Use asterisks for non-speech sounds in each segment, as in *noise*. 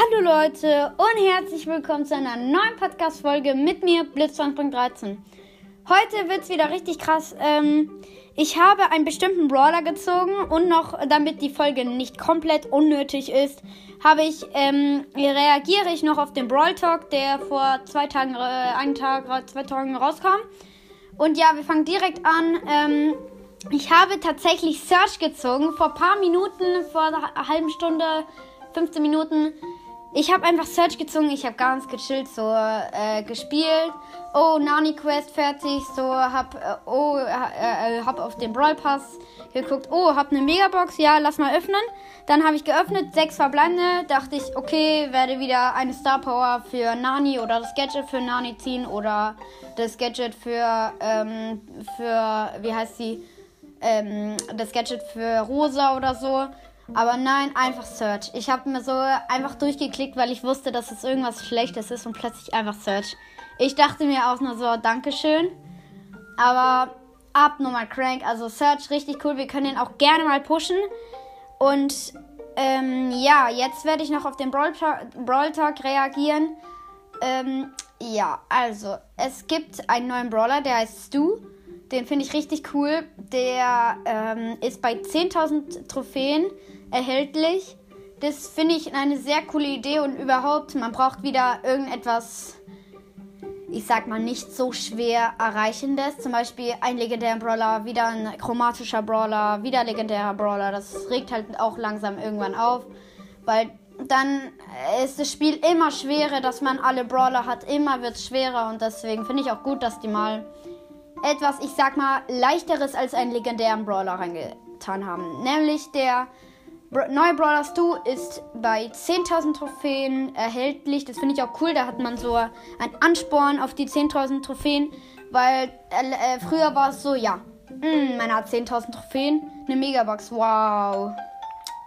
Hallo Leute und herzlich willkommen zu einer neuen Podcast-Folge mit mir, Blitz2.13. Heute wird es wieder richtig krass. Ähm, ich habe einen bestimmten Brawler gezogen und noch, damit die Folge nicht komplett unnötig ist, habe ich, ähm, reagiere ich noch auf den Brawl Talk, der vor zwei Tagen, äh, einen Tag, zwei Tagen rauskam. Und ja, wir fangen direkt an. Ähm, ich habe tatsächlich Search gezogen vor ein paar Minuten, vor einer halben Stunde 15 Minuten. Ich habe einfach Search gezogen, ich habe ganz gechillt so äh, gespielt. Oh, Nani Quest fertig, so hab äh, oh äh, äh, hab auf den Brawl Pass geguckt. Oh, hab eine Megabox, ja, lass mal öffnen. Dann habe ich geöffnet, sechs verbleibende, dachte ich, okay, werde wieder eine Star Power für Nani oder das Gadget für Nani ziehen oder das Gadget für ähm, für wie heißt sie? Ähm, das Gadget für Rosa oder so. Aber nein, einfach Search. Ich habe mir so einfach durchgeklickt, weil ich wusste, dass es irgendwas Schlechtes ist und plötzlich einfach Search. Ich dachte mir auch nur so, Dankeschön. Aber abnormal crank. Also Search richtig cool. Wir können den auch gerne mal pushen. Und ähm, ja, jetzt werde ich noch auf den Brawl, Brawl Talk reagieren. Ähm, ja, also es gibt einen neuen Brawler, der heißt Stu. Den finde ich richtig cool. Der ähm, ist bei 10.000 Trophäen erhältlich. Das finde ich eine sehr coole Idee und überhaupt, man braucht wieder irgendetwas, ich sag mal, nicht so schwer erreichendes. Zum Beispiel ein legendärer Brawler, wieder ein chromatischer Brawler, wieder legendärer Brawler. Das regt halt auch langsam irgendwann auf, weil dann ist das Spiel immer schwerer, dass man alle Brawler hat. Immer wird es schwerer und deswegen finde ich auch gut, dass die mal etwas, ich sag mal, leichteres als einen legendären Brawler reingetan haben. Nämlich der neue Brawler Stu ist bei 10.000 Trophäen erhältlich. Das finde ich auch cool. Da hat man so einen Ansporn auf die 10.000 Trophäen. Weil äh, äh, früher war es so, ja, mh, hm, man hat 10.000 Trophäen, eine Megabox. Wow.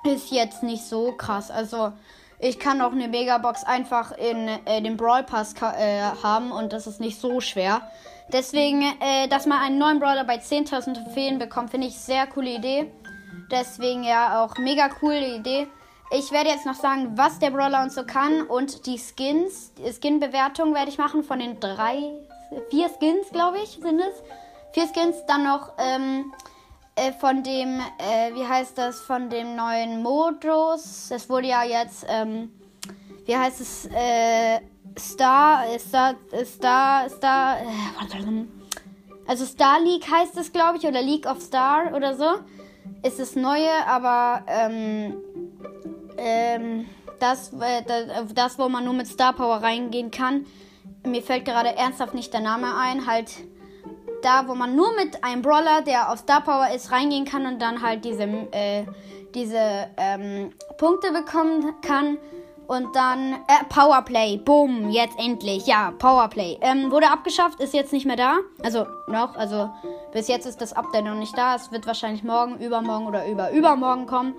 Ist jetzt nicht so krass. Also, ich kann auch eine Megabox einfach in äh, den Brawl Pass äh, haben und das ist nicht so schwer. Deswegen, äh, dass man einen neuen Brawler bei 10.000 Trophäen bekommt, finde ich sehr coole Idee. Deswegen ja auch mega coole Idee. Ich werde jetzt noch sagen, was der Brawler uns so kann und die Skins, die Skin-Bewertung werde ich machen von den drei, vier Skins, glaube ich, sind es. Vier Skins, dann noch ähm, äh, von dem, äh, wie heißt das, von dem neuen Modus. Es wurde ja jetzt, ähm, wie heißt es, äh, Star, Star, Star, Star, äh, also Star League heißt es, glaube ich, oder League of Star oder so ist das Neue, aber ähm, ähm, das, äh, das, wo man nur mit Star Power reingehen kann. Mir fällt gerade ernsthaft nicht der Name ein. Halt da, wo man nur mit einem Brawler, der auf Star Power ist, reingehen kann und dann halt diese, äh, diese ähm, Punkte bekommen kann. Und dann äh, Powerplay. Boom, jetzt endlich. Ja, Powerplay. Ähm, wurde abgeschafft, ist jetzt nicht mehr da. Also noch, also bis jetzt ist das Update noch nicht da. Es wird wahrscheinlich morgen, übermorgen oder über übermorgen kommen.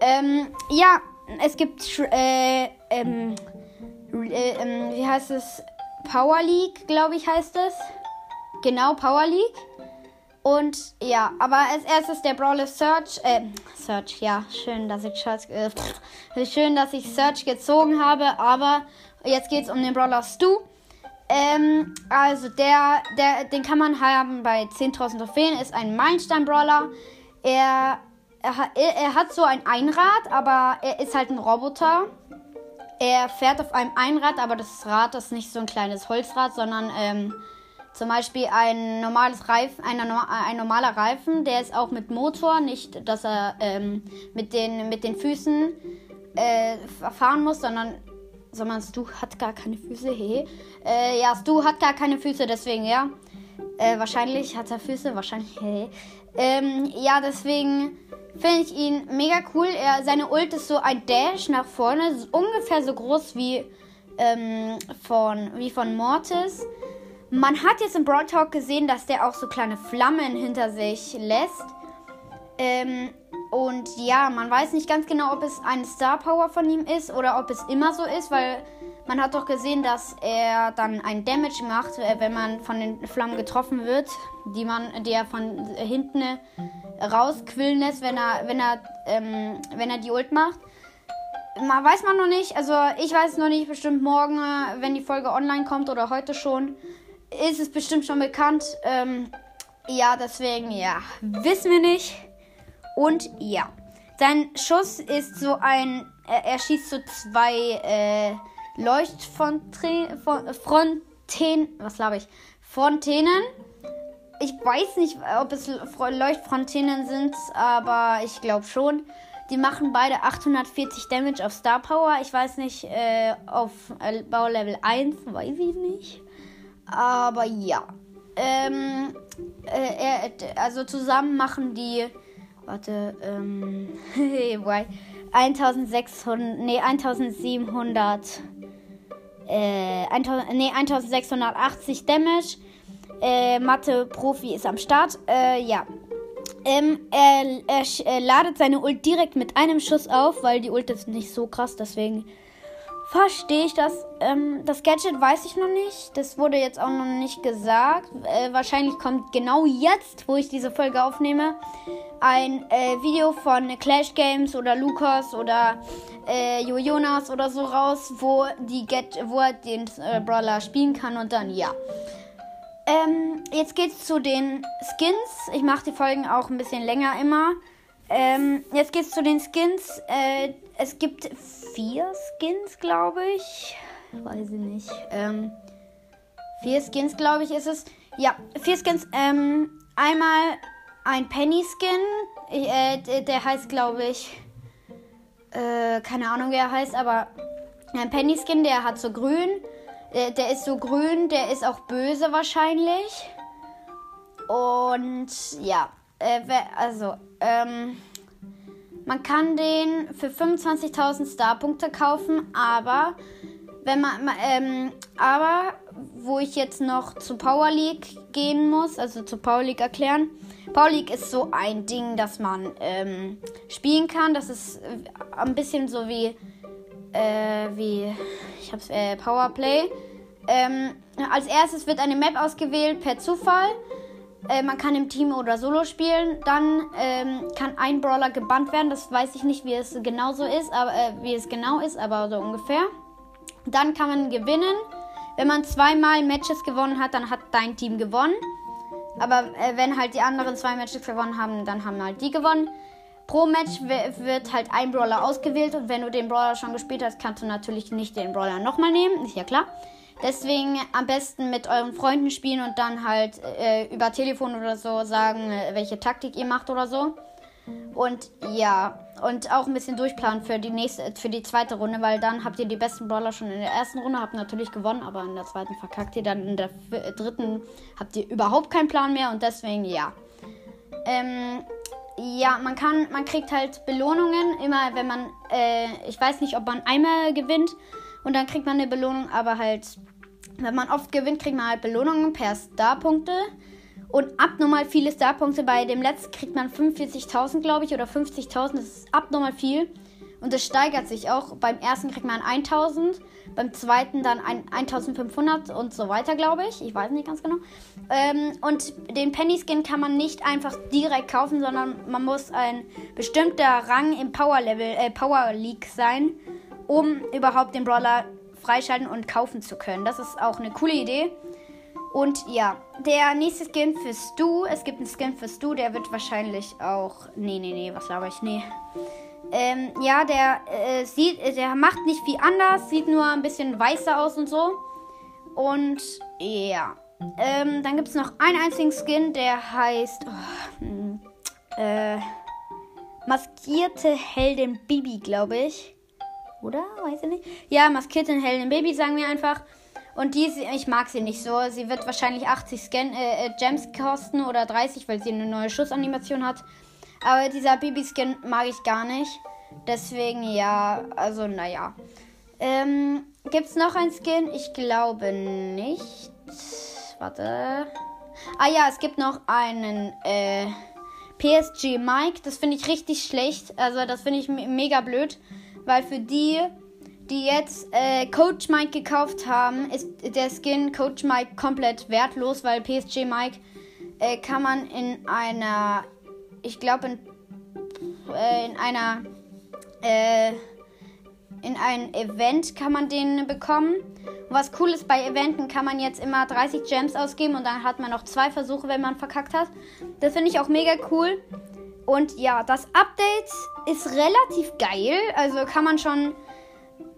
Ähm, ja, es gibt äh, ähm, äh, ähm, wie heißt es? Power League, glaube ich, heißt es. Genau, Power League. Und ja, aber als erstes der Brawler Search. Äh, Search, ja, schön, dass ich Search, äh, schön, dass ich Search gezogen habe. Aber jetzt geht es um den Brawler Stu. Ähm, also der, der, den kann man haben bei 10.000 Trophäen. Ist ein Meilenstein-Brawler. Er, er, er hat so ein Einrad, aber er ist halt ein Roboter. Er fährt auf einem Einrad, aber das Rad ist nicht so ein kleines Holzrad, sondern ähm, zum Beispiel ein normales Reifen, ein, ein normaler Reifen, der ist auch mit Motor, nicht, dass er ähm, mit, den, mit den Füßen äh, fahren muss, sondern sondern Stu hat gar keine Füße. Hey. Äh, ja, Stu hat gar keine Füße, deswegen, ja. Äh, wahrscheinlich hat er Füße, wahrscheinlich. *laughs* Hey. Ähm, ja, deswegen finde ich ihn mega cool. Er, seine Ult ist so ein Dash nach vorne, ungefähr so groß wie, ähm, von, wie von Mortis. Man hat jetzt im Broad Talk gesehen, dass der auch so kleine Flammen hinter sich lässt. Ähm, und ja, man weiß nicht ganz genau, ob es eine Star Power von ihm ist oder ob es immer so ist, weil man hat doch gesehen, dass er dann ein Damage macht, äh, wenn man von den Flammen getroffen wird, die man, die er von hinten rausquillen lässt, wenn er, wenn er, ähm, wenn er die Ult macht. man weiß man noch nicht. Also ich weiß noch nicht, bestimmt morgen, äh, wenn die Folge online kommt oder heute schon, ist es bestimmt schon bekannt. Ähm, ja, deswegen, ja, wissen wir nicht. Und ja, sein Schuss ist so ein, er, er schießt so zwei äh, Leuchtfontänen, was glaube ich, Fontänen. Ich weiß nicht, ob es Leuchtfontänen sind, aber ich glaube schon. Die machen beide 840 Damage auf Star Power. Ich weiß nicht, äh, auf äh, Baulevel 1, weiß ich nicht. Aber ja. Ähm, äh, also zusammen machen die. Warte, ähm. *laughs* 1600. Nee, 1700. Äh, 1000, nee, 1680 Damage. Äh, Mathe-Profi ist am Start. Äh, ja. Ähm, er, er, er, ladet seine Ult direkt mit einem Schuss auf, weil die Ult ist nicht so krass, deswegen verstehe ich das. Ähm, das Gadget weiß ich noch nicht. Das wurde jetzt auch noch nicht gesagt. Äh, wahrscheinlich kommt genau jetzt, wo ich diese Folge aufnehme, ein äh, Video von Clash Games oder Lukas oder äh, Jonas oder so raus, wo, die Get wo er den äh, Brawler spielen kann und dann ja. Ähm, jetzt geht's zu den Skins. Ich mache die Folgen auch ein bisschen länger immer. Ähm, jetzt geht's zu den Skins. Äh, es gibt vier Skins, glaube ich. Weiß ich nicht. Ähm, vier Skins, glaube ich, ist es. Ja, vier Skins. Ähm, einmal ein Penny Skin. Äh, der, heißt, glaube ich. Äh, keine Ahnung, wie er heißt, aber ein Penny Skin, der hat so grün. Der, der ist so grün, der ist auch böse wahrscheinlich. Und ja, äh, also, ähm, man kann den für 25.000 Starpunkte kaufen, aber wenn man, ähm, aber wo ich jetzt noch zu Power League gehen muss, also zu Power League erklären. Power League ist so ein Ding, das man ähm, spielen kann. Das ist äh, ein bisschen so wie, äh, wie ich hab's, äh, Powerplay. Ähm, als erstes wird eine Map ausgewählt per Zufall. Äh, man kann im Team oder Solo spielen. Dann ähm, kann ein Brawler gebannt werden. Das weiß ich nicht, wie es genau so ist, aber äh, wie es genau ist, aber so ungefähr. Dann kann man gewinnen. Wenn man zweimal Matches gewonnen hat, dann hat dein Team gewonnen. Aber äh, wenn halt die anderen zwei Matches gewonnen haben, dann haben halt die gewonnen. Pro Match wird halt ein Brawler ausgewählt und wenn du den Brawler schon gespielt hast, kannst du natürlich nicht den Brawler nochmal nehmen, ist ja klar. Deswegen am besten mit euren Freunden spielen und dann halt äh, über Telefon oder so sagen, äh, welche Taktik ihr macht oder so. Und ja, und auch ein bisschen durchplanen für die nächste, für die zweite Runde, weil dann habt ihr die besten Brawler schon in der ersten Runde, habt natürlich gewonnen, aber in der zweiten verkackt ihr, dann in der dritten habt ihr überhaupt keinen Plan mehr und deswegen ja. Ähm, ja, man kann, man kriegt halt Belohnungen immer, wenn man, äh, ich weiß nicht, ob man einmal gewinnt und dann kriegt man eine Belohnung, aber halt, wenn man oft gewinnt, kriegt man halt Belohnungen per Starpunkte. Und abnormal viele Starpunkte. Bei dem letzten kriegt man 45.000, glaube ich, oder 50.000. Das ist abnormal viel. Und es steigert sich auch. Beim ersten kriegt man 1000, beim zweiten dann 1500 und so weiter, glaube ich. Ich weiß nicht ganz genau. Ähm, und den Penny Skin kann man nicht einfach direkt kaufen, sondern man muss ein bestimmter Rang im Power Level, äh, Power League sein, um überhaupt den Brawler freischalten und kaufen zu können. Das ist auch eine coole Idee. Und ja, der nächste Skin für Stu. Es gibt einen Skin für Stu, der wird wahrscheinlich auch. Nee, nee, nee, was laber ich? Nee. Ähm, ja, der äh, sieht, der macht nicht viel anders, sieht nur ein bisschen weißer aus und so. Und ja. Ähm, dann gibt es noch einen einzigen Skin, der heißt. Oh, hm, äh, maskierte Heldin Bibi, glaube ich. Oder? Weiß ich nicht. Ja, maskierte Heldin Baby, sagen wir einfach. Und die, ich mag sie nicht so. Sie wird wahrscheinlich 80 Scan, äh, äh, Gems kosten oder 30, weil sie eine neue Schussanimation hat. Aber dieser Baby-Skin mag ich gar nicht. Deswegen ja, also naja. Ähm, Gibt es noch ein Skin? Ich glaube nicht. Warte. Ah ja, es gibt noch einen äh, PSG Mike. Das finde ich richtig schlecht. Also das finde ich mega blöd. Weil für die die jetzt äh, Coach Mike gekauft haben, ist der Skin Coach Mike komplett wertlos, weil PSG Mike äh, kann man in einer, ich glaube in, äh, in einer, äh, in ein Event kann man den bekommen. Was cool ist, bei Eventen kann man jetzt immer 30 Gems ausgeben und dann hat man noch zwei Versuche, wenn man verkackt hat. Das finde ich auch mega cool. Und ja, das Update ist relativ geil. Also kann man schon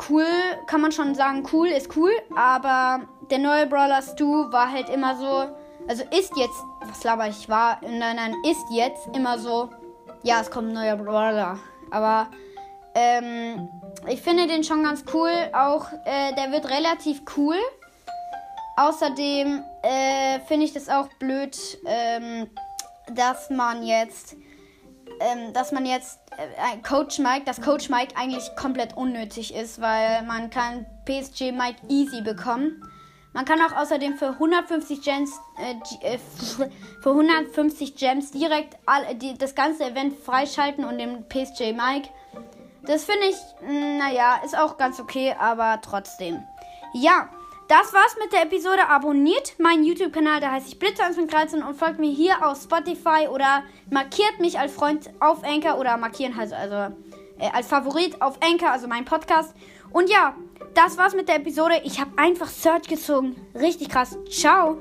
cool, kann man schon sagen, cool ist cool. Aber der neue Brawler Stu war halt immer so. Also ist jetzt, was laber ich, war, nein, nein, ist jetzt immer so. Ja, es kommt ein neuer Brawler. Aber ähm, ich finde den schon ganz cool. Auch äh, der wird relativ cool. Außerdem äh, finde ich das auch blöd, ähm, dass man jetzt, ähm, dass man jetzt äh, Coach Mike, dass Coach Mike eigentlich komplett unnötig ist, weil man kann PSG Mike easy bekommen. Man kann auch außerdem für 150 Gems, äh, äh *laughs* für 150 Gems direkt all, die, das ganze Event freischalten und den PSG Mike das finde ich, hm, naja, ist auch ganz okay, aber trotzdem. Ja, das war's mit der Episode. Abonniert meinen YouTube-Kanal, da heißt ich Blitzer13 und folgt mir hier auf Spotify oder markiert mich als Freund auf Anchor oder markieren halt also äh, als Favorit auf Anchor, also mein Podcast. Und ja, das war's mit der Episode. Ich habe einfach Search gezogen. Richtig krass. Ciao.